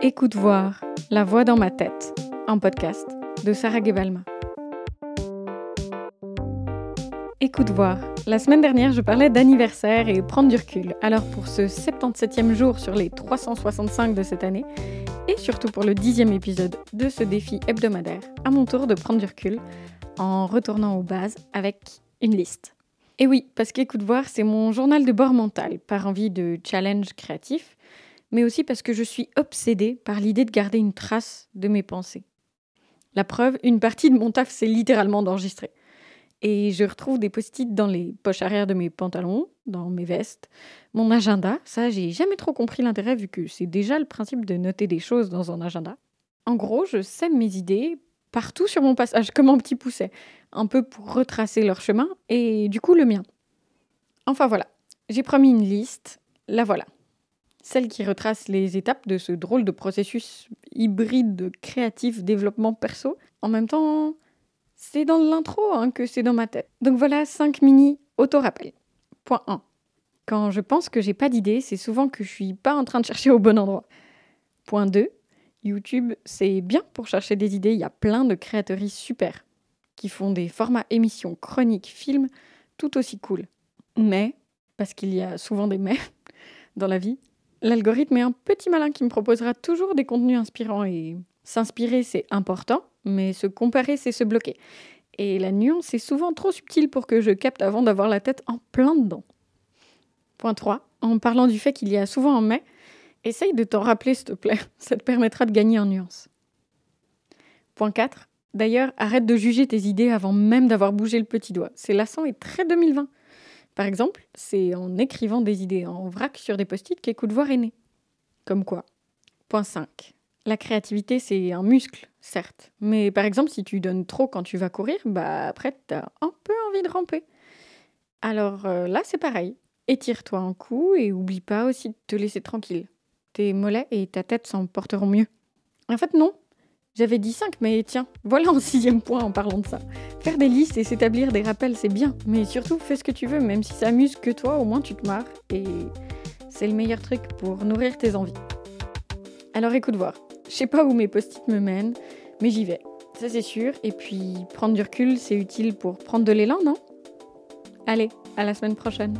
Écoute voir, la voix dans ma tête, un podcast de Sarah Gebalma. Écoute voir, la semaine dernière je parlais d'anniversaire et prendre du recul. Alors pour ce 77e jour sur les 365 de cette année, et surtout pour le dixième épisode de ce défi hebdomadaire, à mon tour de prendre du recul en retournant aux bases avec une liste. Et oui, parce qu'écoute voir, c'est mon journal de bord mental, par envie de challenge créatif, mais aussi parce que je suis obsédée par l'idée de garder une trace de mes pensées. La preuve, une partie de mon taf, c'est littéralement d'enregistrer. Et je retrouve des post-it dans les poches arrière de mes pantalons, dans mes vestes, mon agenda. Ça, j'ai jamais trop compris l'intérêt vu que c'est déjà le principe de noter des choses dans un agenda. En gros, je sème mes idées partout sur mon passage, comme un petit pousset, un peu pour retracer leur chemin et du coup le mien. Enfin voilà, j'ai promis une liste, la voilà. Celle qui retrace les étapes de ce drôle de processus hybride de créatif développement perso. En même temps, c'est dans l'intro hein, que c'est dans ma tête. Donc voilà 5 mini auto-rappels. Point 1. Quand je pense que j'ai pas d'idée, c'est souvent que je suis pas en train de chercher au bon endroit. Point 2. YouTube, c'est bien pour chercher des idées. Il y a plein de créatrices super qui font des formats émissions, chroniques, films, tout aussi cool. Mais, parce qu'il y a souvent des mais dans la vie, l'algorithme est un petit malin qui me proposera toujours des contenus inspirants et s'inspirer, c'est important, mais se comparer, c'est se bloquer. Et la nuance est souvent trop subtile pour que je capte avant d'avoir la tête en plein dedans. Point 3. En parlant du fait qu'il y a souvent un mais, Essaye de t'en rappeler, s'il te plaît. Ça te permettra de gagner en nuance. Point 4. D'ailleurs, arrête de juger tes idées avant même d'avoir bougé le petit doigt. C'est lassant et très 2020. Par exemple, c'est en écrivant des idées en vrac sur des post-it qu'écoute voir est né. Comme quoi? Point 5. La créativité, c'est un muscle, certes. Mais par exemple, si tu donnes trop quand tu vas courir, bah après, t'as un peu envie de ramper. Alors euh, là, c'est pareil. Étire-toi un coup et oublie pas aussi de te laisser tranquille tes mollets et ta tête s'en porteront mieux. En fait, non. J'avais dit 5, mais tiens, voilà un sixième point en parlant de ça. Faire des listes et s'établir des rappels, c'est bien, mais surtout fais ce que tu veux, même si ça amuse que toi, au moins tu te marres, et c'est le meilleur truc pour nourrir tes envies. Alors écoute voir, je sais pas où mes post-it me mènent, mais j'y vais, ça c'est sûr, et puis prendre du recul, c'est utile pour prendre de l'élan, non? Allez, à la semaine prochaine.